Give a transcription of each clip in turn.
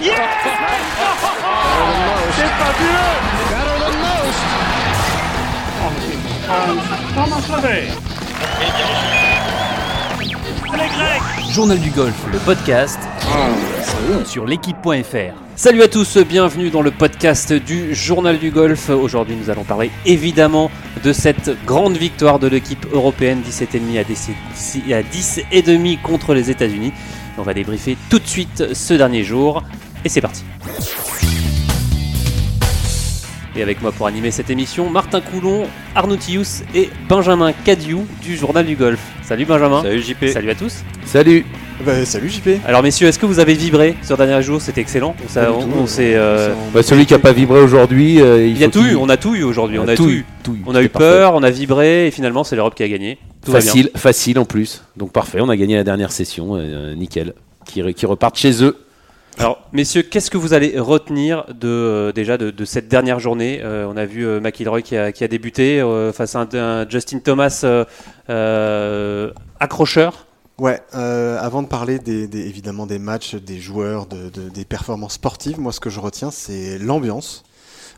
C'est fabuleux Journal du golf, le podcast sur l'équipe.fr. Salut à tous, bienvenue dans le podcast du Journal du golf. Aujourd'hui, nous allons parler évidemment de cette grande victoire de l'équipe européenne 17,5 à 10 à 10 et demi contre les États-Unis. On va débriefer tout de suite ce dernier jour et c'est parti. Et avec moi pour animer cette émission, Martin Coulon, Arnaud Tius et Benjamin Cadiou du Journal du Golf. Salut Benjamin. Salut JP. Salut à tous. Salut Bah, salut JP Alors messieurs, est-ce que vous avez vibré ce dernier jour C'était excellent. On, euh, s'est, euh, bah, Celui qui a pas vibré aujourd'hui, euh, il, il y a tout eu, on a tout eu aujourd'hui, on a tout eu, eu. tout eu. On a eu peur, on a vibré et finalement c'est l'Europe qui a gagné. Tout. Facile, facile en plus. Donc parfait, on a gagné la dernière session, euh, nickel. Qui, re- qui repartent chez eux. Alors messieurs, qu'est-ce que vous allez retenir de euh, déjà de, cette dernière journée Euh, On a vu euh, McIlroy qui a, débuté face à un, Justin Thomas accrocheur. Ouais, avant de parler évidemment des matchs, des joueurs, de, de- des performances sportives, moi ce que je retiens c'est l'ambiance.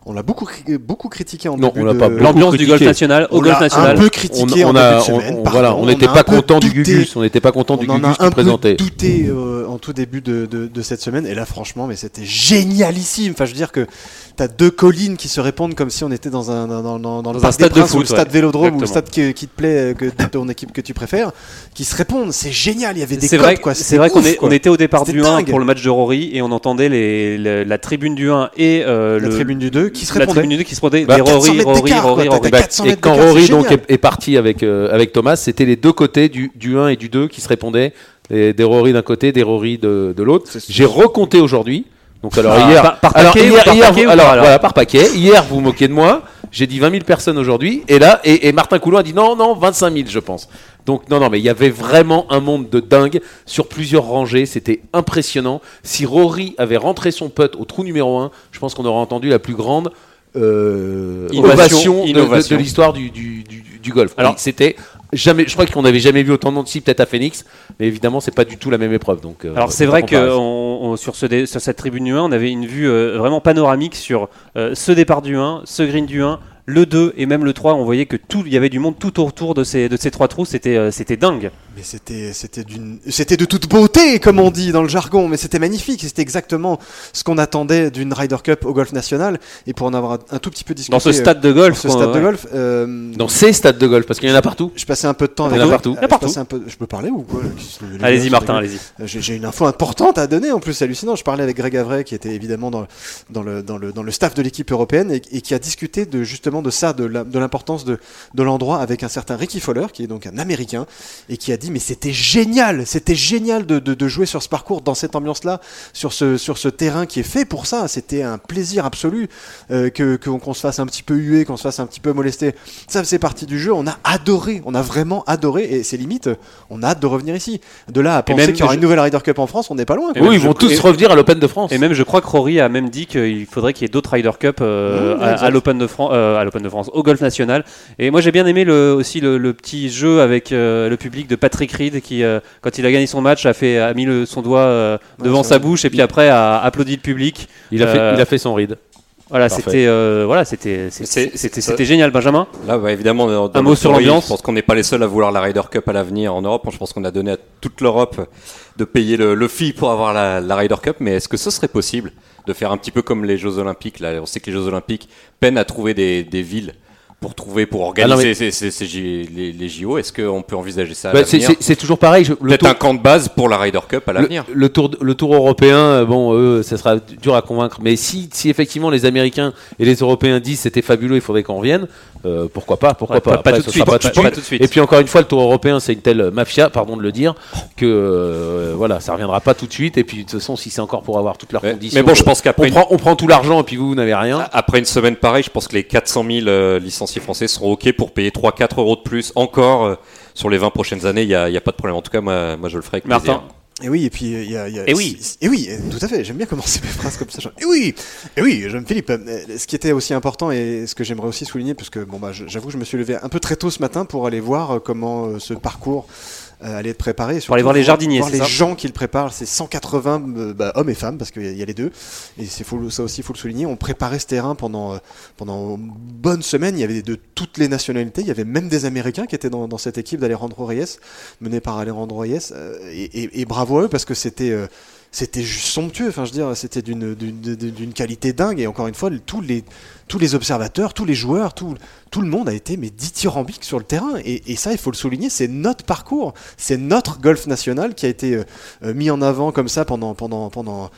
On l'a beaucoup, beaucoup critiqué en Non, début on l'a de... pas beaucoup L'ambiance du golf national au On golf l'a national. un peu On, critiqué on en a, début de on- semaine. on- voilà, on n'était pas content du. Gugus, on n'était pas content du On en Gugus a qui un peu présentait. douté euh, en tout début de, de- de cette semaine et là franchement mais c'était génialissime. Enfin je veux dire que t'as deux collines qui se répondent comme si on était dans un dans, dans- un stade de Princes ou foot, le stade ouais. Vélodrome ou le Exactement. stade qui, qui te plaît euh, que de ton équipe que tu préfères qui se répondent. C'est génial. Il y avait des vrai, quoi. c'est vrai qu'on était au départ du 1 dingue. pour le match de Rory et on entendait les, le- la tribune du 1 et euh, la le, tribune du 2 qui se la répondait. tribune du 2 qui se répondait Bah, des 400 Rory, Rory, Rory, Bah, 400 et quand Rory donc est, est parti avec, euh, avec Thomas, c'était les deux côtés du, du 1 et du 2 qui se répondaient. Et des Rory d'un côté, des Rory de, de l'autre. J'ai recompté aujourd'hui. Donc alors Ah, hier, par- par alors, paquet hier, par hier, paquet vous- ou alors voilà par paquet. Hier vous vous moquez de moi. J'ai dit 20 000 personnes aujourd'hui. Et là, et, et Martin Coulon a dit non, non, 25 000 je pense. Donc non, non, mais il y avait vraiment un monde de dingue sur plusieurs rangées. C'était impressionnant. Si Rory avait rentré son putt au trou numéro 1, je pense qu'on aurait entendu la plus grande euh, Innovation, ovation, de- de, innovation. de l'histoire du, du, du, du golf. Alors c'était jamais, je crois qu'on n'avait jamais vu autant de monde peut-être à Phoenix, mais évidemment c'est pas du tout la même épreuve. Donc euh, Alors c'est vrai que on- on- sur, ce dé- sur cette tribune du 1, on avait une vue euh, vraiment panoramique sur euh, ce départ du 1, ce green du 1, le 2 et même le 3. On voyait que tout, il y avait du monde tout autour de ces, de ces trois trous. C'était euh, c'était dingue. Mais c'était c'était d'une c'était de toute beauté comme on dit dans le jargon mais c'était magnifique c'était exactement ce qu'on attendait d'une Ryder Cup au golf national et pour en avoir un, tout petit peu discuté Dans ce euh, stade de dans golf. ce quoi, stade de golf euh, dans ces stades de golf, parce qu'il y en a partout. je passais un peu de temps Il y avec en a partout. Euh, Il y en a partout. je passais un peu je peux parler ou quoi Allez-y Martin, allez-y. Euh, J'ai j'ai une info importante à donner en plus, c'est hallucinant. Je parlais avec Greg Avray qui était évidemment dans, dans, le, dans, le, dans le staff de l'équipe européenne et, et qui a discuté de, justement de ça, de l'importance de, de l'endroit avec un certain Ricky Fowler qui est donc un Américain et qui a dit mais c'était génial, c'était génial de, de, de jouer sur ce parcours dans cette ambiance-là, sur ce, sur ce terrain qui est fait pour ça. C'était un plaisir absolu euh, que qu'on se fasse un petit peu huer, qu'on se fasse un petit peu molester. Ça faisait partie du jeu. On a adoré, on a vraiment adoré et c'est limite, on a hâte de revenir ici. De là à penser qu'il y aura je- une nouvelle Ryder Cup en France, on n'est pas loin. Quoi. Oui, ils vont je- tous et- revenir à l'Open de France. Et même, je crois que Rory a même dit qu'il faudrait qu'il y ait d'autres Ryder Cup euh, Mmh, à, l'Open de, Fran- euh, l'Open de France, au Golf National. Et moi, j'ai bien aimé le, aussi le, le petit jeu avec euh, le public de Patrick Reed qui, euh, quand il a gagné son match, a, fait, a mis le- son doigt euh, devant sa vrai. bouche et puis après a applaudi le public. il, a fait, il a fait son ride. Voilà, c'était euh, voilà, c'était c'était génial, Benjamin. Là, bah, évidemment, dans, dans Un mot sur l'ambiance. Je pense qu'on n'est pas les seuls à vouloir la Ryder Cup à l'avenir en Europe. Je pense qu'on a donné à toute l'Europe de payer le, le fee pour avoir la, la Ryder Cup. Mais est-ce que ce serait possible de faire un petit peu comme les Jeux Olympiques Là, on sait que les Jeux Olympiques peinent à trouver des, des villes pour trouver, pour organiser Ah non, mais- ces- ces- ces J- les, les JO. Est-ce qu'on peut envisager ça Bah, c'est- toujours pareil. Peut-être tour- un camp de base pour la Ryder Cup à l'avenir. le tour, le tour européen, euh, bon, eux, ça sera dur à convaincre. Mais si, si effectivement les Américains et les Européens disent c'était fabuleux, il faudrait qu'on revienne, euh, pourquoi pas, pourquoi Ouais, pas. pas- Après, tout de suite, sera pas tout de tout suite. de suite. Et puis encore une fois, le tour européen, c'est une telle mafia, pardon de le dire, que euh, voilà, ça reviendra pas tout de suite. Et puis de toute façon, si c'est encore pour avoir toutes leurs Mais- conditions, mais bon, je pense qu'après on une- prend, on prend tout l'argent et puis vous, vous n'avez rien. Après une semaine pareille, je pense que les 400 000 euh, licenciés français seront OK pour payer 3-4 euros de plus encore euh, sur les 20 prochaines années. Il n'y a, il y a pas de problème. En tout cas, moi, moi je le ferai avec Martin. plaisir. Et oui, et puis euh, il y a, il y a- Et oui. Et oui, tout à fait. J'aime bien commencer mes phrases comme ça. genre, Et oui, et oui, jeune Philippe. euh, Ce qui était aussi important et ce que j'aimerais aussi souligner, parce que bon bah, j'avoue, que je me suis levé un peu très tôt ce matin pour aller voir comment ce parcours aller être préparé. Pour aller voir les jardiniers, voir les ça gens qui le préparent. C'est 180 euh, bah, hommes et femmes parce qu'il y, a- il y a les deux. Et c'est ça aussi, il faut le souligner. On préparait ce terrain pendant euh, pendant une bonne semaine. Il y avait de toutes les nationalités. Il y avait même des Américains qui étaient dans, dans cette équipe d'Alejandro Reyes, menée par Alejandro Reyes. euh, et, et- et bravo à eux parce que c'était euh, c'était juste somptueux. Enfin, je veux dire, c'était d'une qualité dingue. Et encore une fois, tous les tous les observateurs, tous les joueurs, tout, tout le monde a été mais dithyrambique sur le terrain. Et, ça, il faut le souligner, c'est notre parcours, c'est notre golf national qui a été euh, mis en avant comme ça pendant pendant pendant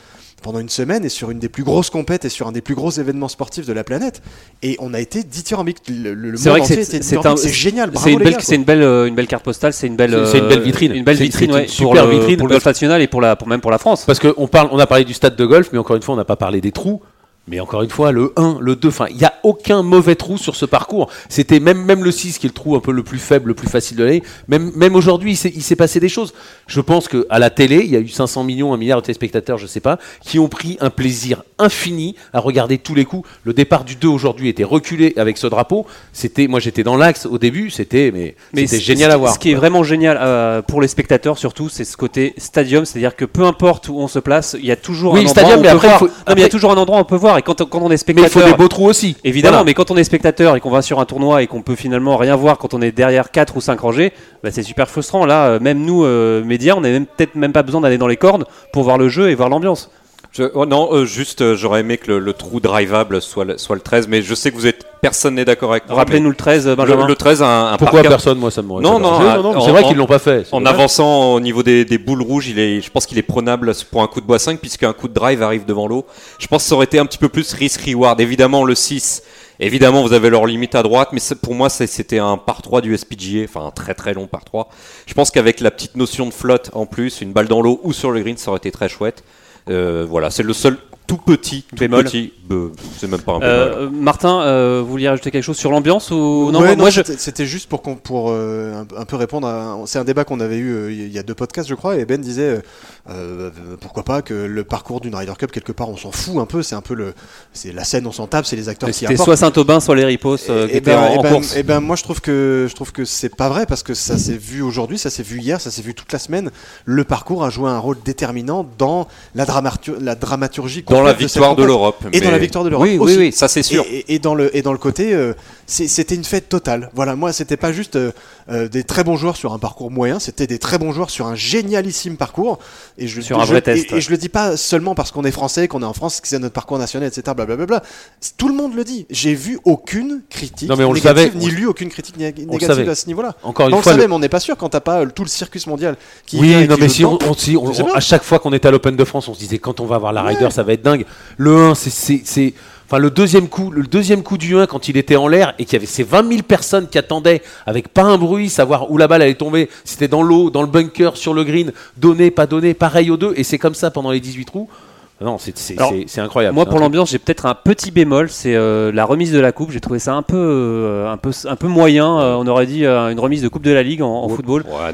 pendant une semaine et sur une des plus grosses compètes et sur un des plus gros événements sportifs de la planète. Et on a été dithyrambique. Le, le- le C'est monde vrai que entier c'est- était c'est dithyrambique. un- c'est génial. C'est une belle, c'est une belle, euh, une belle carte postale, c'est une belle, c'est une belle euh, vitrine. une belle vitrine, c'est une ouais, super pour le, vitrine pour le golf national et pour la, pour même pour la France. Parce qu'on parle, on a parlé du stade de golf, mais encore une fois, on n'a pas parlé des trous. Mais encore une fois, le 1, le 2, enfin, il n'y a aucun mauvais trou sur ce parcours. C'était même, même le 6, qui est le trou un peu le plus faible, le plus facile de l'année. Même, même aujourd'hui, il s'est- passé des choses. Je pense qu'à la télé, il y a eu 500 millions, un milliard de téléspectateurs, je sais pas, qui ont pris un plaisir infini à regarder tous les coups. Le départ du 2 aujourd'hui était reculé avec ce drapeau. C'était, moi j'étais dans l'axe au début, c'était, mais, c'était c- génial à voir. Ce qui est vraiment génial euh, pour les spectateurs, surtout, c'est ce côté stadium, c'est-à-dire que peu importe où on se place, il y a toujours Oui, un endroit stadium, où on mais peut après, voir. il faut- Non, mais il y a toujours un endroit où on peut voir. Et quand, quand on est Mais il spectateur, faut des beaux trous aussi. Évidemment, Voilà. mais quand on est spectateur et qu'on va sur un tournoi et qu'on peut finalement rien voir quand on est derrière 4 ou 5 rangées, bah, c'est super frustrant. Là, euh, même nous, euh, médias, on n'a même, peut-être même pas besoin d'aller dans les cordes pour voir le jeu et voir l'ambiance. Je- oh non, euh, juste, euh, j'aurais aimé que le, le trou drivable soit le, soit le 13, mais je sais que vous êtes personne n'est d'accord avec moi. Rappelez-nous le 13, mais Benjamin. le, le 13 a un, un Pourquoi personne, moi, ça me Non, non, C'est en- c'est vrai qu'ils l'ont pas fait. En avançant au niveau des, des boules rouges, il est, je pense qu'il est prenable pour un coup de bois 5 puisqu'un coup de drive arrive devant l'eau. Je pense que ça aurait été un petit peu plus risk-reward. Évidemment, le 6, évidemment, vous avez leur limite à droite, mais pour moi, c'était un par 3 du SPGA, enfin un très très long par 3. Je pense qu'avec la petite notion de flotte en plus, une balle dans l'eau ou sur le green, ça aurait été très chouette. Euh, voilà, c'est le seul tout petit, tout Bémol. petit, c'est même pas un bémol. Euh, Martin, euh, vous vouliez rajouter quelque chose sur l'ambiance ou non Ouais, moi, je c'était- juste pour, pour euh, un, peu répondre à. C'est un débat qu'on avait eu euh, il y a deux podcasts, je crois, et Ben disait euh, pourquoi pas que le parcours d'une Ryder Cup, quelque part, on s'en fout un peu. C'est un peu le. C'est la scène, on s'en tape, c'est les acteurs qui c'était soit Saint-Aubin, soit les Ripos euh, qui et étaient ben, en, en ben- course. eh ben, moi je trouve que je trouve que c'est pas vrai parce que ça s'est vu aujourd'hui, ça s'est vu hier, ça s'est vu toute la semaine. Le parcours a joué un rôle déterminant dans la, dramatur- la dramaturgie dans la de victoire de l'Europe. et dans la victoire de l'Europe Oui, oui, oui, ça c'est sûr. Et, et- et dans le et dans le côté, euh, c'était une fête totale. Voilà, moi c'était pas juste euh, euh, des très bons joueurs sur un parcours moyen, c'était des très bons joueurs sur un génialissime parcours. Et je, Sur un je- vrai et- test, Et, ouais. je le dis pas seulement parce qu'on est français, qu'on est en France, que c'est notre parcours national, etc. Blablabla. Tout le monde le dit. J'ai vu aucune critique Non, mais on le négative, savait, ni on- lu aucune critique négative savait. à ce niveau-là. Encore on une le fois, savait, le- mais on n'est pas sûr quand t'as pas euh, tout le circus mondial qui Oui, non, mais si on, on- si on- on- à chaque fois qu'on était à l'Open de France, on se disait quand on va voir la Ryder, ça va être dingue. Le 1, c'est- c'est. c'est- Enfin, le deuxième coup, le deuxième coup du 1 quand il était en l'air et qu'il y avait ces 20 000 personnes qui attendaient avec pas un bruit, savoir où la balle allait tomber, c'était dans l'eau, dans le bunker, sur le green, donné, pas donné, pareil aux deux, et c'est comme ça pendant les 18 trous. Non, c'est c'est- Alors, c'est- c'est incroyable. Moi, pour l'ambiance, j'ai peut-être un petit bémol, c'est euh, la remise de la coupe. J'ai trouvé ça un peu, euh, un peu, un peu moyen. Euh, on aurait dit euh, une remise de coupe de la Ligue en, football. Ouais, On un- ouais,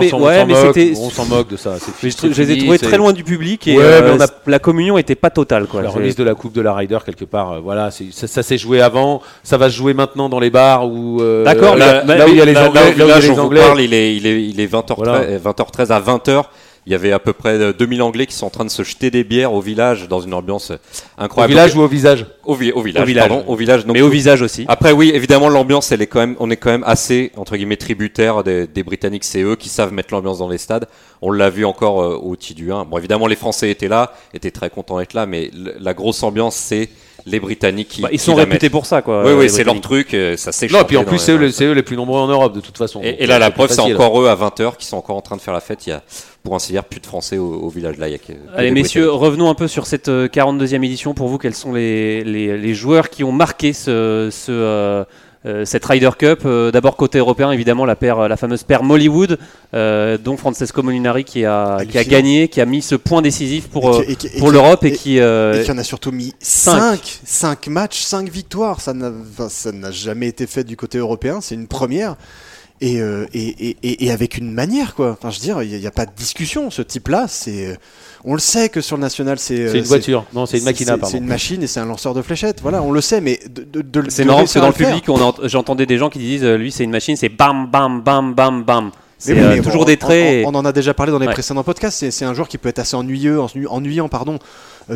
mais- s'en- on ouais, s'en mais moque, c'était- On s'en moque de ça. c'est Mais je, les ai trouvés très loin du public et Ouais, euh, mais on a- la communion était pas totale. Quoi. La C'est- remise de la coupe de la Ryder quelque part, euh, voilà, c'est- ça, ça s'est joué avant, ça va se jouer maintenant dans les bars où euh, D'accord, là, où il y a les Là- Anglais, où il y a les on vous Anglais. parle, il est, il est, il est 20h13, Voilà. 20h13 à 20h. Il y avait à peu près euh, 2000 Anglais qui sont en train de se jeter des bières au village dans une ambiance euh, Au incroyable. village ou au visage au, vi- au village, Au village. pardon, au village. donc- mais au visage aussi. Après oui, évidemment l'ambiance, elle est quand même, on est quand même assez entre guillemets tributaire des, des Britanniques. C'est eux qui savent mettre l'ambiance dans les stades. On l'a vu encore euh, au TIDU 1. Bon évidemment les Français étaient là, étaient très contents d'être là, mais la grosse ambiance c'est les Britanniques qui. Bah, ils sont réputés pour ça. Quoi, Oui euh, oui, c'est leur truc. euh, Ça s'est Non, puis en plus, c'est eux, les- les plus nombreux en Europe de toute façon. Et, et là, euh, la preuve, c'est encore eux à 20h qui sont encore en train de faire la fête. Il y a, pour ainsi dire, plus de Français au, au village que Allez messieurs, revenons un peu sur cette euh, 42e édition. Pour vous, quels sont les, les, les joueurs qui ont marqué ce, ce, euh, euh, cette Ryder Cup? Euh, D'abord côté européen, évidemment la, paire, la fameuse paire Mollywood, euh, dont Francesco Molinari qui a, qui a Hallucinant. gagné, qui a mis ce point décisif pour, Et euh, qui- et pour l'Europe et, et- qui... euh, Et qui en a surtout mis cinq. 5 5 matchs, 5 victoires. Ça n'a enfin, ça n'a jamais été fait du côté européen. C'est une première. Et, euh, et, et, et- avec une manière, quoi. Enfin, je veux dire, il n'y a, pas de discussion. Ce type-là, c'est. euh, On le sait que sur le national, c'est. euh, C'est une voiture. Non, c'est une machina, C'est une machine et c'est un lanceur de fléchettes. Voilà, on le sait, mais de, de, de- C'est marrant parce que dans le public, j'entendais des gens qui disent lui c'est une machine, c'est bam bam bam bam bam. C'est Mais oui, euh, mais toujours bon, des traits. On, on en a déjà parlé dans les Ouais. précédents podcasts. C'est, un joueur qui peut être assez ennuyeux, ennuy- ennuyant, pardon,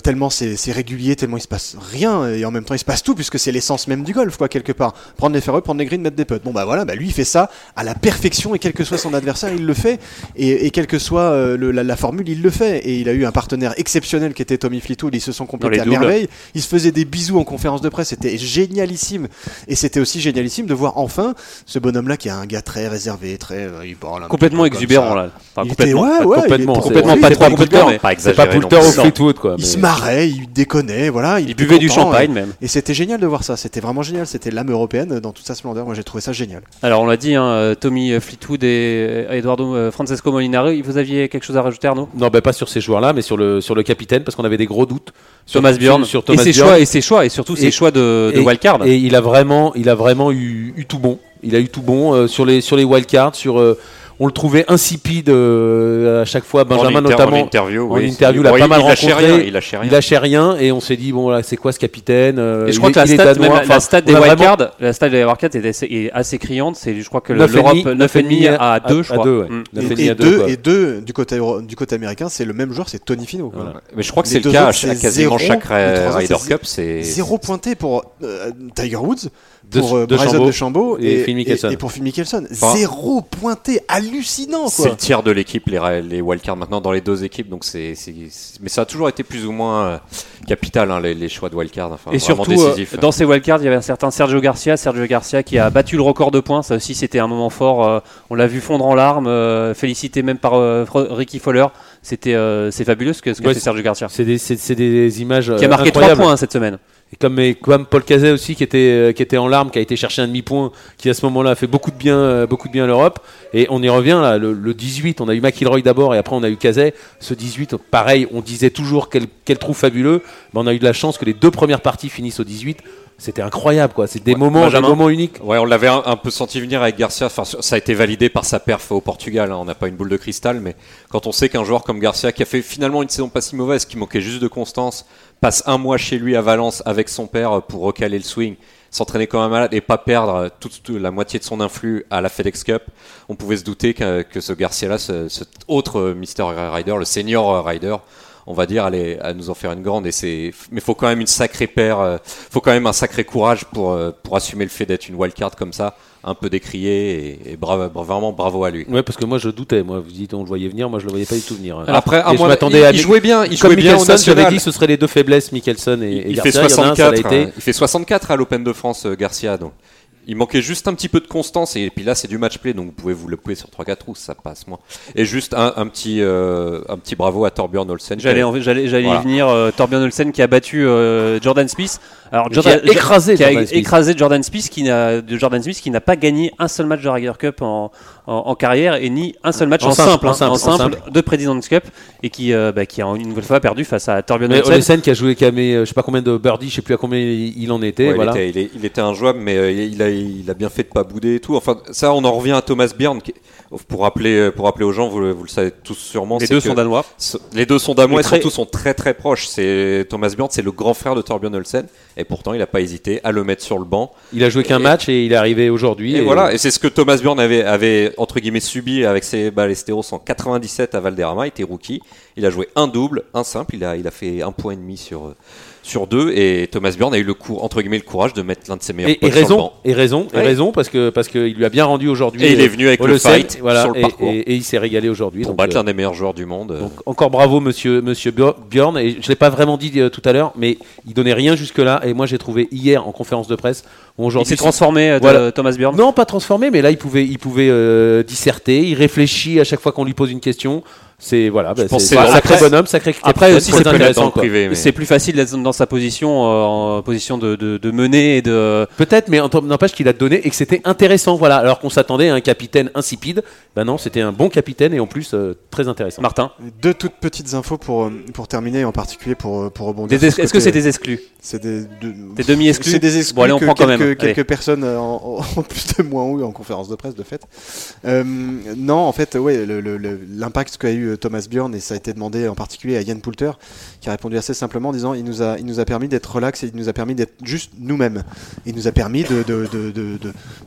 tellement c'est, c'est régulier, tellement il se passe rien et en même temps il se passe tout puisque c'est l'essence même du golf, quoi, quelque part. Prendre les fairways, prendre les greens, mettre des putts. Bon bah voilà, bah lui il fait ça à la perfection et quel que soit son adversaire, il le fait et, et quelle que soit euh, le- la, la formule, il le fait. Et il a eu un partenaire exceptionnel qui était Tommy Fleetwood. Ils se sont complétés à doubles. merveille. Ils se faisaient des bisous en conférence de presse. C'était génialissime. Et c'était aussi génialissime de voir enfin ce bonhomme-là qui est un gars très réservé, très euh, il parle un complètement exubérant là. Enfin, Il était- complètement. ouais, pas ouais, complètement, complètement pas il trop était- Poulter, mais Pas C'est exagéré. pas non Poulter au Fleetwood quoi. Il mais- se marrait, il déconnait, voilà. Il buvait du champagne et- même. Et c'était génial de voir ça. C'était vraiment génial. C'était l'âme européenne dans toute sa splendeur. Moi, j'ai trouvé ça génial. Alors on l'a dit, hein, euh, Tommy Fleetwood et euh, Eduardo euh, Francesco Molinari, vous aviez quelque chose à rajouter Arnaud? Non, bah, pas sur ces joueurs-là, mais sur le, sur le capitaine, parce qu'on avait des gros doutes. Sur, Thomas Bjorn Sur, sur et Thomas ses Bjorn. choix et ses choix et surtout ses choix de, de et- wildcard. Et il a vraiment, il a vraiment eu, eu tout bon. Il a eu tout bon euh, sur les, sur les wildcards. Sur, euh, on le trouvait insipide euh, à chaque fois. Benjamin, En notamment. En interview, en oui. interview, Bon, l'a pas mal il lâchait rencontré. rien, Il lâchait rien. Il lâchait rien et on s'est dit bon voilà c'est quoi ce capitaine euh, Et je il crois est- que la il stat, même la- Enfin, la stat on des a vraiment- wildcards, la stat des wildcards est assez, est assez criante. C'est, je crois que Neuf et l'Europe demi, 9,5 à à- 2, je à crois. deux, ouais. Mm. Et, et demi et à deux, deux, quoi. et deux du côté, euro- du côté américain, c'est le même joueur, c'est Tony Fino. quoi. Voilà. Mais je crois que c'est le cas à quasiment chaque Ryder Cup. C'est Zéro pointé pour euh, Tiger Woods, pour euh, de Bryson Chambeau de Chambeau et Phil Mickelson. et pour Phil Mickelson. Enfin, Zéro pointé, hallucinant C'est le tiers de l'équipe, les, wildcards maintenant dans les deux équipes. Donc c'est, mais ça a toujours été plus ou moins euh, capital hein, les, les choix de wildcard. Enfin, Et surtout, euh, décisif. dans ces wildcards, il y avait un certain Sergio Garcia. Sergio Garcia qui a battu le record de points. Ça aussi, c'était un moment fort. euh, on l'a vu fondre en larmes, euh, félicité même par euh, Ricky Fowler. C'était, euh, c'est fabuleux ce que, ce que Ouais, fait Sergio Garcia. C'est des, images Qui a marqué 3 incroyables. points hein, cette semaine. Et comme, Paul Cazet aussi, qui était, euh, qui était en larmes, qui a été chercher un demi-point, qui à ce moment-là a fait beaucoup de bien, euh, beaucoup de à l'Europe. Et on y revient là, le, le 18, on a eu McIlroy d'abord et après on a eu Cazet. Ce 18, pareil, on disait toujours quel, quel trou fabuleux. Mais on a eu de la chance que les deux premières parties finissent au 18. C'était incroyable, quoi. C'est des Ouais, moments, des moments uniques. Ouais, on l'avait un, un peu senti venir avec Garcia. Enfin, ça a été validé par sa perf au Portugal. hein. On n'a pas une boule de cristal, mais quand on sait qu'un joueur comme Garcia, qui a fait finalement une saison pas si mauvaise, qui manquait juste de constance, passe un mois chez lui à Valence avec son père pour recaler le swing, s'entraîner comme un malade et pas perdre toute, toute la moitié de son influx à la FedEx Cup, on pouvait se douter que, que ce Garcia-là, ce, cet autre Mister Rider, le senior Rider, on va dire, allait à nous en faire une grande. Et c'est, mais faut quand même une sacrée paire, euh, faut quand même un sacré courage pour euh, pour assumer le fait d'être une wildcard comme ça, un peu décrié et, et bravo, vraiment bravo à lui. Ouais, parce que moi je doutais. Moi, vous dites, on le voyait venir. Moi, je le voyais pas du tout venir. hein. Après, à Et je m'attendais il, à il jouait bien, il Comme jouait bien au national. dit que ce seraient les deux faiblesses, Mickelson et, et il, Garcia. fait Il y en a un, ça l'a 64, été. hein. il fait 64 à l'Open de France, euh, Garcia. Donc, il manquait juste un petit peu de constance et puis là c'est du match play, donc vous pouvez vous le couper sur 3-4 trous, ça passe moins. Et juste un, un petit euh, un petit bravo à Torbjörn Olsen. J'allais, j'allais, j'allais Voilà. y venir. euh, Torbjörn Olsen qui a battu euh, Jordan Smith. Alors Qui Jordan, a écrasé qui a Jordan Smith. écrasé Jordan Smith, qui n'a, de Jordan Smith qui n'a pas gagné un seul match de Ryder Cup en, en, en carrière et ni un seul match En en, simple, simple, en hein, simple, en en simple simple. de President's Cup et qui, euh, bah, qui a une nouvelle fois perdu face à Torbjörn Olsen. Olsen qui a joué, qui a mis, euh, je sais pas combien de birdies, je sais plus à combien il il en était. Ouais, voilà. il, était, il, est- il était injouable, mais euh, il, a, il a bien fait de pas bouder et tout. Enfin, ça, on en revient à Thomas Bjorn. qui- pour rappeler, pour rappeler aux gens, vous, le- vous le savez tous sûrement. Les c'est deux que sont danois. ce- Les deux sont danois et surtout sont très très proches. C'est Thomas Bjorn, c'est le grand frère de Torbjörn Olsen, et pourtant il n'a pas hésité à le mettre sur le banc. Il a joué qu'un match et il est arrivé aujourd'hui. Et, voilà, et c'est ce que Thomas Bjorn avait, avait entre guillemets subi avec ses Ballesteros en 97 à Valderrama. Il était rookie. Il a joué un double, un simple. Il a, il a fait un point et demi sur, euh, sur deux. Et Thomas Bjorn a eu le cour, entre guillemets le courage de mettre l'un de ses meilleurs Et, et potes sur le raison, banc. et raison, et raison, parce que parce qu'il lui a bien rendu aujourd'hui. Et il euh, est venu avec le fight voilà, sur le et, parcours et- et il s'est régalé aujourd'hui. pour donc, battre euh, l'un des meilleurs joueurs du monde. donc, encore bravo, monsieur, monsieur Bjor- Bjorn. Et je l'ai pas vraiment dit euh, tout à l'heure, mais il donnait rien jusque-là. Et moi, j'ai trouvé hier en conférence de presse. où Il Aujourd'hui, s'est transformé, euh, Voilà. Thomas Bjorn? Non, pas transformé, mais là, il pouvait, il pouvait euh, disserter. Il réfléchit à chaque fois qu'on lui pose une question. C'est voilà, bah, c'est un sacré après- bonhomme, sacré. après aussi, c'est intéressant. mais- C'est plus facile d'être dans sa position, euh, en position de, de, de mener et de. Peut-être, mais en tant- n'empêche qu'il a donné et que c'était intéressant. Voilà, alors qu'on s'attendait à un capitaine insipide. Ben non, c'était un bon capitaine et en plus euh, très intéressant. Martin. Deux toutes petites infos pour, euh, pour terminer, en particulier pour, pour rebondir. Ce Est-ce que c'est des exclus C'est des, de- Des demi-exclus C'est des exclus Bon, allez, on que prend quand quelques, même. quelques personnes en, en plus de moi eu en conférence de presse, de fait. Euh, non, en fait, ouais, l'impact qu'a eu Thomas Bjorn, et ça a été demandé en particulier à Yann Poulter, qui a répondu assez simplement en disant il nous a, il nous a permis d'être relax et il nous a permis d'être juste nous-mêmes. Il nous a permis de de, de, de,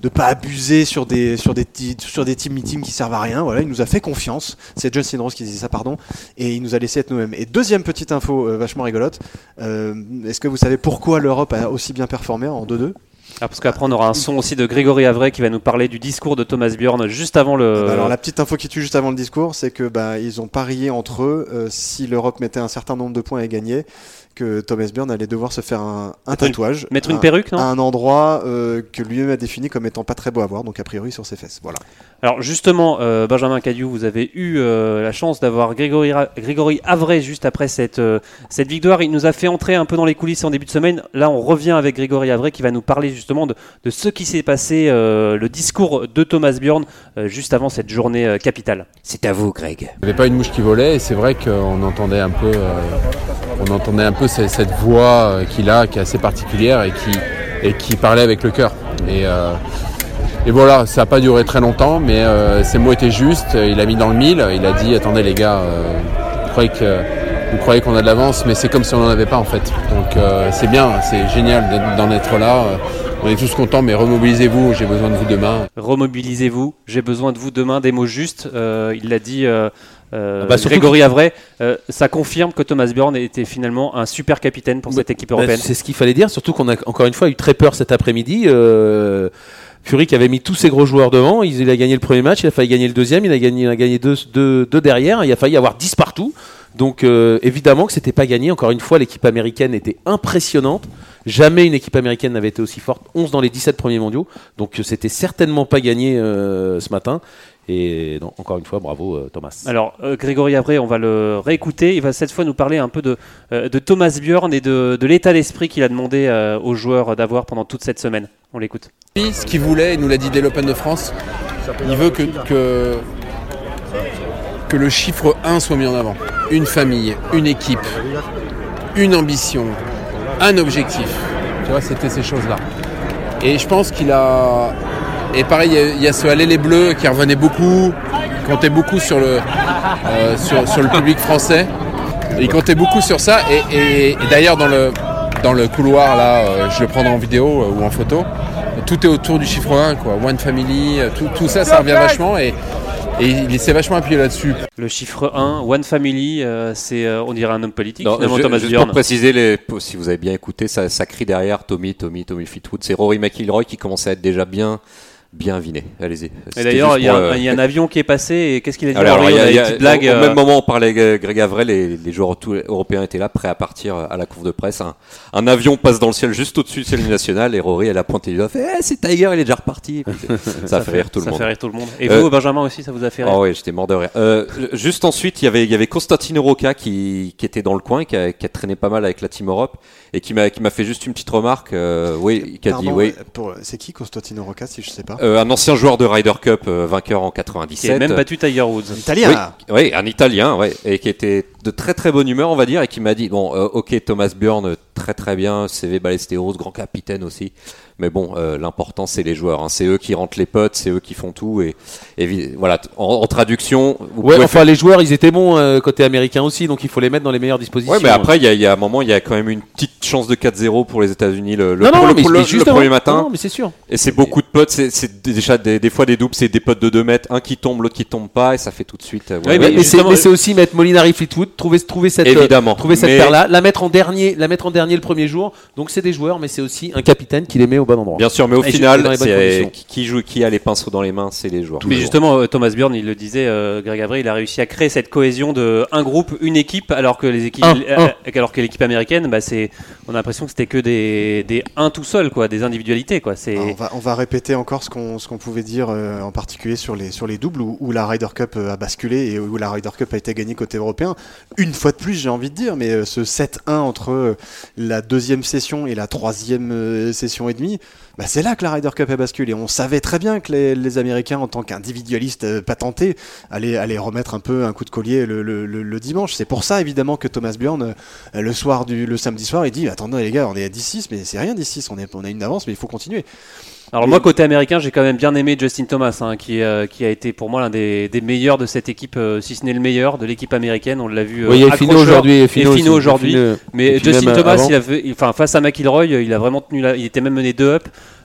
de- pas abuser sur des, sur, des, sur des team meetings qui servent à rien. Voilà, il nous a fait confiance. C'est Justin Rose qui disait ça, pardon. Et il nous a laissé être nous-mêmes. Et deuxième petite info euh, vachement rigolote euh, est-ce que vous savez pourquoi l'Europe a aussi bien performé en 2-2 Ah, parce qu'après, on aura un son aussi de Grégory Avray qui va nous parler du discours de Thomas Bjorn juste avant le. Bah Alors la petite info qui tue juste avant le discours, c'est que bah, ils ont parié entre eux euh, si l'Europe mettait un certain nombre de points à gagner, que Thomas Bjorn allait devoir se faire un, un Mettre une- tatouage, Mettre une un- perruque, non à un endroit euh, que lui-même a défini comme étant pas très beau à voir, donc a priori sur ses fesses. Voilà. Alors justement, euh, Benjamin Cadieu, vous avez eu euh, la chance d'avoir Grégory, Grégory Avray juste après cette, euh, cette victoire. Il nous a fait entrer un peu dans les coulisses en début de semaine. Là, on revient avec Grégory Avray qui va nous parler justement de, de ce qui s'est passé, euh, le discours de Thomas Bjorn euh, juste avant cette journée euh, capitale. C'est à vous, Greg. Il n'y avait pas une mouche qui volait et c'est vrai qu'on entendait un peu, euh, on entendait un peu cette, voix euh, qu'il a, qui est assez particulière et qui, et qui parlait avec le cœur. Et, euh, voilà, ça n'a pas duré très longtemps, mais euh, ses mots étaient justes. Il a mis dans le mille. Il a dit attendez les gars, euh, vous croyez que vous croyez qu'on a de l'avance, mais c'est comme si on n'en avait pas en fait. Donc c'est bien, c'est génial d'en être là. On est tous contents, mais remobilisez-vous. J'ai besoin de vous demain. Remobilisez-vous, j'ai besoin de vous demain, des mots justes. Euh, il l'a dit. euh, euh, Ah bah, Grégory Avray, Euh, ça confirme que Thomas Bjorn était finalement un super capitaine pour Bah, cette équipe Bah, européenne. C'est ce qu'il fallait dire, surtout qu'on a encore une fois eu très peur cet après-midi. Euh, Fury qui avait mis tous ses gros joueurs devant, il, il a gagné le premier match, il a failli gagner le deuxième, il a gagné, il a gagné deux, deux- deux derrière, il a failli avoir 10 partout. Donc euh, évidemment que c'était pas gagné. Encore une fois, l'équipe américaine était impressionnante. Jamais une équipe américaine n'avait été aussi forte. 11 dans les 17 premiers mondiaux. Donc euh, c'était certainement pas gagné euh, ce matin. Et non, encore une fois, bravo euh, Thomas. Alors, euh, Grégory Avré, on va le réécouter. Il va cette fois nous parler un peu de, euh, de Thomas Bjorn et de, de l'état d'esprit qu'il a demandé euh, aux joueurs d'avoir pendant toute cette semaine. On l'écoute. Ce qu'il voulait, il nous l'a dit dès l'Open de France, il veut que, que, que le chiffre 1 soit mis en avant. Une famille, une équipe, une ambition, un objectif. Tu vois, c'était ces choses-là. Et je pense qu'il a. Et pareil, il y a- ce Aller les Bleus qui revenait beaucoup, comptait beaucoup sur le, euh, sur, le public français. Il comptait beaucoup sur ça. Et, d'ailleurs, dans le, dans le couloir, là, euh, je le prendrai en vidéo euh, ou en photo, tout est autour du chiffre 1, quoi. One Family, tout, tout ça, ça revient vachement. Et, et il s'est vachement appuyé là-dessus. Le chiffre 1, One Family, euh, c'est, euh, on dirait un homme politique, Non, finalement, Thomas juste Bjorn. pour préciser, les, si vous avez bien écouté, ça, ça crie derrière Tommy, Tommy, Tommy Fleetwood. C'est Rory McIlroy qui commençait à être déjà bien, bien viné. Allez-y. Et d'ailleurs, il y, a un- y a un avion qui est passé et qu'est-ce qu'il a dit Alors, il y a- y a- petites blagues, au, euh, même moment, on parlait avec Greg Avril, les, les joueurs européens étaient là, prêts à partir à la cour de presse. Un, un avion passe dans le ciel juste au-dessus du ciel national et Rory, elle a pointé du doigt, fait Eh, c'est Tiger, il est déjà reparti. Et puis, ça a fait rire tout le ça monde. fait rire tout le monde. Et Euh, vous, Benjamin aussi, ça vous a fait rire Ah ouais, j'étais mort de rire. Euh, juste ensuite, il y avait, il y avait Constantino Rocca qui, qui était dans le coin, qui a, qui a traîné pas mal avec la Team Europe et qui m'a, qui m'a fait juste une petite remarque. euh, oui, qui a dit oui. euh, pour- C'est qui Constantino Rocca, si je sais pas? Euh, un ancien joueur de Ryder Cup, euh, vainqueur en Qui a 97. même battu Tiger Woods. Italien Oui, oui, un Italien, ouais, et qui était de très très bonne humeur, on va dire, et qui m'a dit bon, euh, ok, Thomas Bjorn, très très bien, CV Ballesteros, grand capitaine aussi, mais bon, euh, l'important c'est les joueurs, hein. c'est eux qui rentrent les potes, c'est eux qui font tout, et, voilà, en, en traduction, Ouais, enfin les joueurs ils étaient bons euh, côté américain aussi, donc il faut les mettre dans les meilleures dispositions. Ouais, mais après, il y, a- il y a un moment, il y a quand même une petite chance de 4-0 pour les États-Unis le, le, non, non, le- mais, le- mais le justement, premier matin. Non, mais c'est sûr. Et c'est beaucoup de potes, c'est- déjà des, des fois des doubles, c'est des potes de 2 mètres, un qui tombe, l'autre qui tombe pas, et ça fait tout de suite. euh, ouais, mais ouais, mais c'est justement, mais c'est aussi mettre Molinari Fleetwood, trouver trouver cette trouver cette Mais- paire là, la mettre en dernier, la mettre en dernier le premier jour. Donc c'est des joueurs, mais c'est aussi un capitaine qui les met au bon endroit. Bien sûr, mais au Et final, c'est qui, joue, qui a les pinceaux dans les mains, c'est les joueurs. Mais justement, euh, Thomas Bjorn, il le disait, euh, Greg Avril, il a réussi à créer cette cohésion de un groupe, une équipe, alors que les équipes, Un, euh, alors que l'équipe américaine, bah, c'est, on a l'impression que c'était que des, des un tout seul, quoi, des individualités, quoi. C'est, Ah, on, va, on va répéter encore ce qu'on ce qu'on pouvait dire euh, en particulier sur les, sur les doubles où, où la Ryder Cup a basculé et où la Ryder Cup a été gagnée côté européen. Une fois de plus, j'ai envie de dire, mais ce 7-1 entre la deuxième session et la troisième session et demie, bah, c'est là que la Ryder Cup a basculé. On savait très bien que les, Américains, en tant qu'individualistes euh, patentés, allaient, allaient remettre un peu un coup de collier le, dimanche. C'est pour ça, évidemment, que Thomas Bjorn, euh, le samedi soir, il dit Attendez, les gars, on est à 10-6, mais c'est rien 10-6, on, on a une avance, mais il faut continuer. Alors moi côté américain, j'ai quand même bien aimé Justin Thomas, hein, qui, euh, qui a été pour moi l'un des, des meilleurs de cette équipe, euh, si ce n'est le meilleur de l'équipe américaine. On l'a vu. euh, Oui, il Fino aujourd'hui. et Fino aujourd'hui. Mais Justin même, Thomas, il enfin face à McIlroy, il a vraiment tenu la, il était même mené 2 up.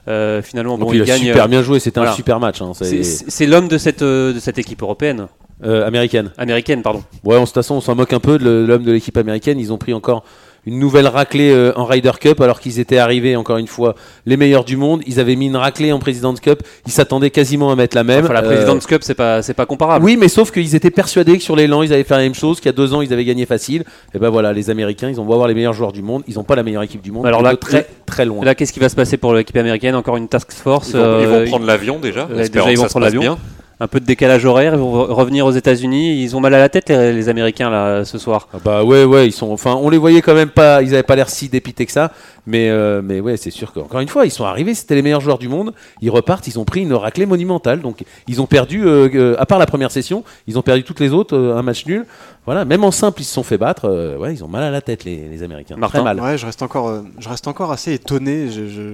Euh, finalement, Donc bon, il il a gagne. super bien joué. C'était voilà. un super match. hein, c'est- l'homme de cette euh, de cette équipe européenne, euh, américaine. américaine, pardon. Ouais, en toute façon, on s'en moque un peu de l'homme de l'équipe américaine. Ils ont pris encore une nouvelle raclée euh, en Ryder Cup alors qu'ils étaient arrivés, encore une fois, les meilleurs du monde. Ils avaient mis une raclée en President's Cup. Ils s'attendaient quasiment à mettre la même. Enfin, la Euh, President's Cup, c'est pas c'est pas comparable. Oui, mais sauf qu'ils étaient persuadés que sur l'élan, ils allaient faire la même chose, qu'il y a deux ans, ils avaient gagné facile. Et ben voilà, les Américains, ils ont beau avoir les meilleurs joueurs du monde. Ils n'ont pas la meilleure équipe du monde. Alors là, très, très loin. Là, qu'est-ce qui va se passer pour l'équipe américaine? Encore une task force. Ils vont, ils vont euh, prendre l'avion déjà. Déjà, ils vont prendre l'avion. Un peu de décalage horaire. Ils vont re- revenir aux États-Unis. Ils ont mal à la tête les, les Américains là ce soir. Ah bah ouais, ouais, ils sont. Enfin, on les voyait quand même pas. Ils avaient pas l'air si dépités que ça. Mais, euh, mais ouais, c'est sûr qu'encore une fois, ils sont arrivés. C'était les meilleurs joueurs du monde. Ils repartent. Ils ont pris une raclée monumentale. Donc, ils ont perdu. euh, euh, à part la première session, ils ont perdu toutes les autres. euh, un match nul. Voilà. Même en simple, ils se sont fait battre. euh, ouais, ils ont mal à la tête les, les Américains. Martin Très mal. Ouais, je reste encore, euh, je reste encore assez étonné. Je, je-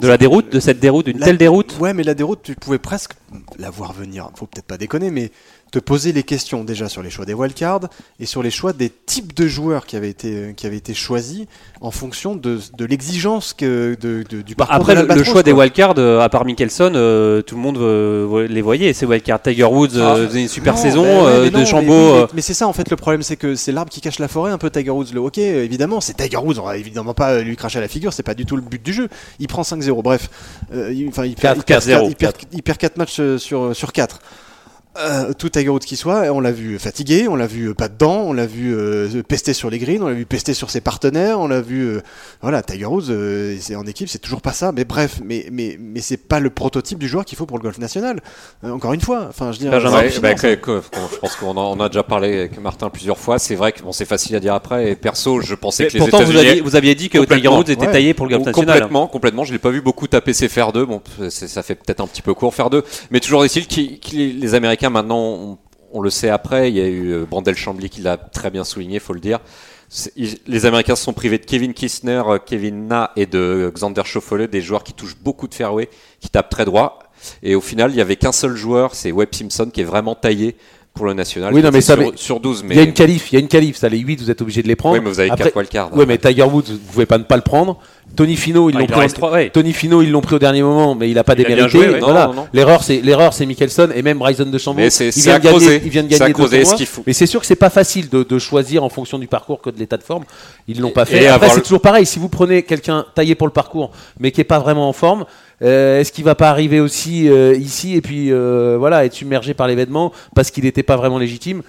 De la déroute, de cette déroute, d'une La- telle déroute. Ouais, mais la déroute, tu pouvais presque la voir venir. Faut peut-être pas déconner, mais te poser les questions déjà sur les choix des wildcards et sur les choix des types de joueurs qui avaient été, qui avaient été choisis en fonction de, de l'exigence que de, de- du parcours Après, de le, choix des wildcards, euh, à part Mickelson, euh, tout le monde euh, les voyait. Ces wildcards, Tiger Woods euh, Ah, faisait une super Non, saison, euh, mais de Chambaud. Mais, c'est ça en fait le problème, c'est que c'est l'arbre qui cache la forêt, un peu Tiger Woods. Le hockey, évidemment, c'est Tiger Woods. On va évidemment pas lui cracher à la figure, c'est pas du tout le but du jeu. Il prend 5-0. Bref, Euh, il, enfin, il, perd, il, perd, 4-0. il perd- il perd 4 matchs sur, sur 4. Euh, tout Tiger Woods qui soit, on l'a vu fatigué, on l'a vu pas dedans, on l'a vu euh, pester sur les greens, on l'a vu pester sur ses partenaires, on l'a vu, euh, voilà, Tiger Woods, euh, c'est en équipe, c'est toujours pas ça. Mais bref, mais mais mais c'est pas le prototype du joueur qu'il faut pour le golf national. Euh, encore une fois, enfin, je dire, Benjamin, c'est Ouais, bah, que- que- je pense qu'on en- on a déjà parlé avec Martin plusieurs fois. C'est vrai que bon, c'est facile à dire après. Et perso, je pensais que les pourtant, vous États-Unis aviez, vous aviez dit que Tiger Woods était ouais. taillé pour le golf national. Complètement, complètement. Je l'ai pas vu beaucoup taper ses fer 2. Bon, ça fait peut-être un petit peu court faire 2. Mais toujours est-il que les Américains maintenant, on, le sait après, il y a eu euh, Brandel Chambly qui l'a très bien souligné, faut le dire. Les Américains se sont privés de Kevin Kistner, euh, Kevin Na et de Xander Schauffele, des joueurs qui touchent beaucoup de fairway, qui tapent très droit. Et au final, il y avait qu'un seul joueur, c'est Webb Simpson, qui est vraiment taillé pour le national. Oui, non, mais ça, sur, mais sur 12. Mais, Il y a une qualif, il y a une qualif. Ça, les 8, vous êtes obligés de les prendre. oui, mais vous avez Après- 4 wildcards. Ouais, mais Tiger Woods, vous pouvez pas ne pas le prendre. Tony Fino, ils Ah, l'ont il en pris. ouais. Tony Fino, ils l'ont pris au dernier moment, mais il a pas Il a bien démérité. joué, ouais. Voilà. Non, non, non. L'erreur, c'est l'erreur, c'est Mickelson et même Bryson de Chambon. Mais c'est- il vient à de gagner, creuser. il vient de gagner creuser, tournois. ce qu'il faut. Mais c'est sûr que c'est pas facile de, de choisir en fonction du parcours que de l'état de forme. Ils l'ont pas fait. Après, c'est le- toujours pareil. Si vous prenez quelqu'un taillé pour le parcours, mais qui est pas vraiment en forme. Euh, Est-ce qu'il va pas arriver aussi euh, ici et puis euh, voilà être submergé par l'événement parce qu'il n'était pas vraiment légitime?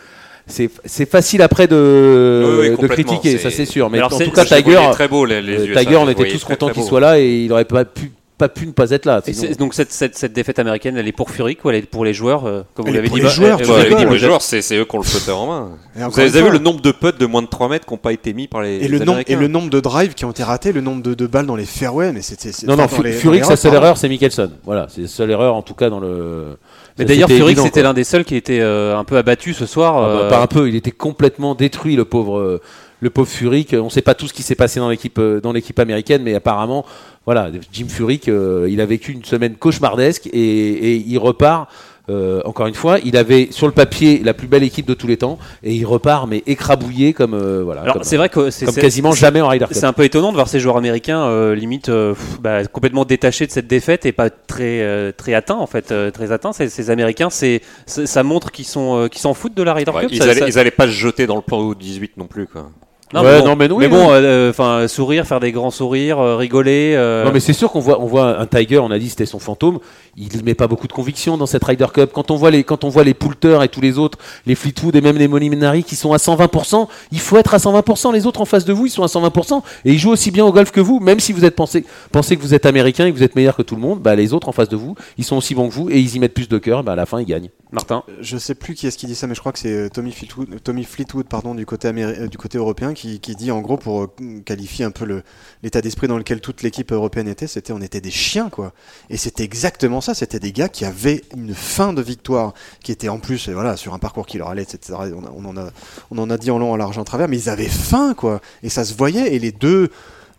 C'est facile après de, Oui, oui, de critiquer, ça c'est sûr. Mais en tout cas, Tiger, voyais très beau les, les euh, Tiger, on était tous contents qu'il soit là et il aurait pas pu, pas pu ne pas être là. Et sinon. donc cette, cette, cette défaite américaine, elle est pour Furyk ou elle est pour les joueurs, euh, comme vous Elle l'avez dit les joueurs, Ouais, dit, pour les joueurs, c'est c'est eux qui ont le flotteur en main. Et Vous avez, une vous avez vu le nombre de putts de moins de 3 mètres qui n'ont pas été mis par les, Et le, les nombre, et Américains le nombre de drives qui ont été ratés, le nombre de, de balles dans les fairways, mais c'était. Non, non, Furyk, dans sa seule erreur, c'est Mickelson. Voilà, c'est la seule erreur en tout cas dans le. Mais d'ailleurs, Furyk, c'était l'un des seuls qui était euh, un peu abattu ce soir. Ah bah, euh, Pas un peu, il était complètement détruit le pauvre, le pauvre Furyk. On ne sait pas tout ce qui s'est passé dans l'équipe, euh, dans l'équipe américaine, mais apparemment, voilà, Jim Furyk, euh, il a vécu une semaine cauchemardesque et, et il repart. euh, encore une fois, il avait sur le papier la plus belle équipe de tous les temps et il repart mais écrabouillé comme euh, voilà, Alors c'est vrai que c'est comme c'est- quasiment c'est- jamais en Ryder Cup. C'est un peu étonnant de voir ces joueurs américains euh, limite euh, pff, bah, complètement détachés de cette défaite et pas très euh, très atteints en fait, euh, très atteints. Ces, ces Américains, c'est ça montre qu'ils sont euh, qu'ils s'en foutent de la Ryder Ouais, Cup. ils, ça- allaient, ça- ils allaient pas se jeter dans le plan au 18 non plus. Quoi. Non, Ouais, mais bon, non, mais oui, mais oui. bon, euh, enfin sourire, faire des grands sourires, euh, rigoler. euh, Non mais c'est sûr qu'on voit, on voit un Tiger, on a dit c'était son fantôme. Il met pas beaucoup de conviction dans cette Ryder Cup. Quand on voit les, quand on voit les Poulter et tous les autres, les Fleetwood et même les Molinari qui sont à 120%, il faut être à 120%. Les autres en face de vous, ils sont à 120% et ils jouent aussi bien au golf que vous. Même si vous êtes pensé, pensez que vous êtes américain et que vous êtes meilleur que tout le monde, bah les autres en face de vous, ils sont aussi bons que vous et ils y mettent plus de cœur. Bah à la fin, ils gagnent. Martin. Je sais plus qui est-ce qui dit ça, mais je crois que c'est euh, Tommy Fleetwood, euh, Tommy Fleetwood pardon, du, côté améri- euh, du côté européen qui, qui dit en gros pour euh, qualifier un peu l'état d'esprit dans lequel toute l'équipe européenne était, c'était on était des chiens quoi. Et c'était exactement ça, c'était des gars qui avaient une fin de victoire qui était en plus euh, voilà sur un parcours qui leur allait, etc. On, a- on en a, on en a dit en long, en large, en travers, mais ils avaient faim quoi. Et ça se voyait et les deux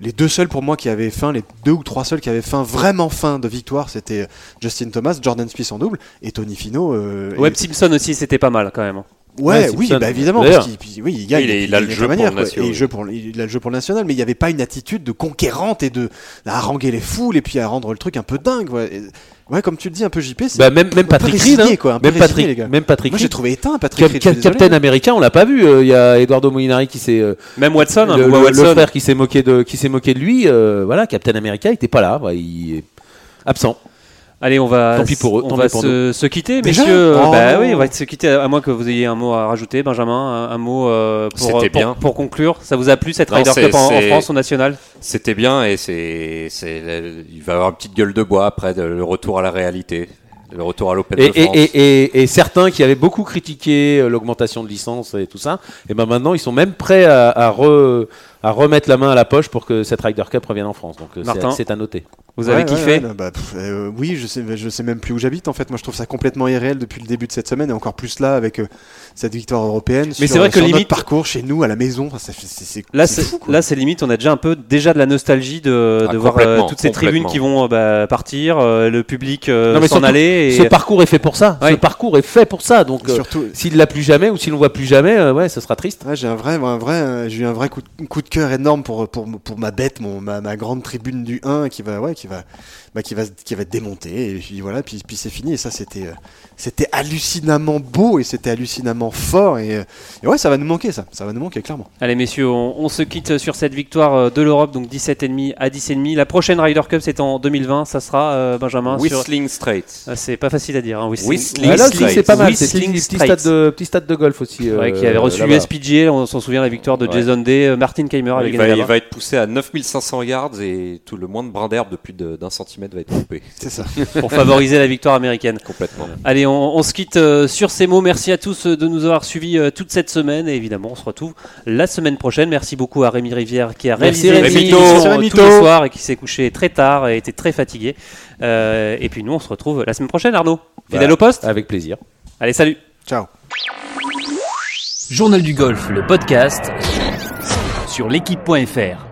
les deux seuls pour moi qui avaient faim, les deux ou trois seuls qui avaient faim, vraiment faim de victoire, c'était Justin Thomas, Jordan Spieth en double et Tony Fino. euh, Webb et- Simpson aussi, c'était pas mal quand même. Hein. Ouais, Ouais, oui, bah évidemment, parce qu'il puis, oui, il gagne. Il est- il a le jeu pour le national, oui. pour, il a le jeu pour le national, mais il n'y avait pas une attitude de conquérante et de à haranguer les foules et puis à rendre le truc un peu dingue. Ouais, Et- ouais comme tu le dis un peu JP. c'est- Bah, même, même Patrick Reed, hein. quoi, même résigné, les Patrick, gars. même Patrick Moi j'ai trouvé éteint Patrick Cap- Reed, je Cap- suis désolé. Captain Américain, on l'a pas vu. euh, Il y a Eduardo Molinari qui s'est euh, Même Watson, hein, le, Watson. frère qui s'est moqué de qui s'est moqué de lui. euh, voilà, Captain America il était pas là. ouais, il est absent. Allez, on va, Tant pis pour eux, on tant va pis pour se, se quitter, Déjà messieurs. Oh bah oui, on va se quitter. À moins que vous ayez un mot à rajouter, Benjamin, un, un mot euh, pour, C'était pour, bien. pour conclure. Ça vous a plu cette Non, Ryder c'est- Cup en, en c'est- France au national? C'était bien et c'est, c'est, il va avoir une petite gueule de bois après de- le retour à la réalité, le retour à l'Open Et, de et, France. et, et- et certains qui avaient beaucoup critiqué euh, l'augmentation de licence et tout ça, et ben maintenant ils sont même prêts à, à, re- à remettre la main à la poche pour que cette Ryder Cup revienne en France. Donc euh, c'est- Martin. c'est à noter. Vous avez ouais, kiffé ouais, bah, pff, euh, Oui, je sais, je sais même plus où j'habite en fait. Moi je trouve ça complètement irréel depuis le début de cette semaine et encore plus là avec euh, cette victoire européenne. Mais c'est vrai que sur notre limite- parcours chez nous à la maison, enfin, ça c'est- Là, c'est c'est fou, quoi. là, c'est limite. On a déjà un peu déjà de la nostalgie de, Ah, de voir euh, toutes ces tribunes qui vont euh, bah, partir, euh, le public euh, Non, mais s'en surtout, aller. Et... Ce parcours est fait pour ça. Ouais. Ce parcours est fait pour ça. Donc euh, Surtout, s'il l'a plus jamais ou s'il ne voit plus jamais, euh, ouais, ce sera triste. Ouais, j'ai un vrai, un vrai, euh, j'ai eu un vrai coup de, coup de cœur énorme pour, pour, pour ma bête, mon, ma, ma grande tribune du 1 qui va, ouais, qui va, bah, qui va, qui va être démontée. Et puis voilà, puis, puis c'est fini. Et ça, c'était, euh, c'était hallucinamment beau et c'était hallucinamment fort. Et, euh, et ouais, ça va nous manquer, ça. Ça va nous manquer, clairement. Allez messieurs, on, on se quitte sur cette victoire euh, de l'Europe, donc 17,5 à 10,5. La prochaine Ryder Cup c'est en 2020, ça sera euh, Benjamin. sur- Whistling Straight. Ah, c'est pas facile à dire. Hein, Whistling, Whistling Ah, c'est pas mal. C'est Whistling petit, stade de petit stade de golf aussi. euh, Ouais, qui avait reçu. USPGA, on s'en souvient la victoire de Ouais. Jason Day, Martin Avait Il gagné va, il là-bas. va être poussé à 9500 yards et tout le moins de brin d'herbe de plus d'un centimètre va être coupé. C'est ça. pour favoriser la victoire américaine. Complètement. Allez, on, on se quitte euh, sur ces mots. Merci à tous euh, de nous avoir suivis euh, toute cette semaine et évidemment on se retrouve la semaine prochaine. Merci beaucoup à Rémi Rivière qui a réalisé Rémi. Rémito. tous les soirs et qui s'est couché très tard et était très fatigué. Euh, et puis nous on se retrouve la semaine prochaine Arnaud. Fidèle Voilà. au poste Avec plaisir. Allez salut Ciao. Journal du golf, le podcast sur l'équipe.fr.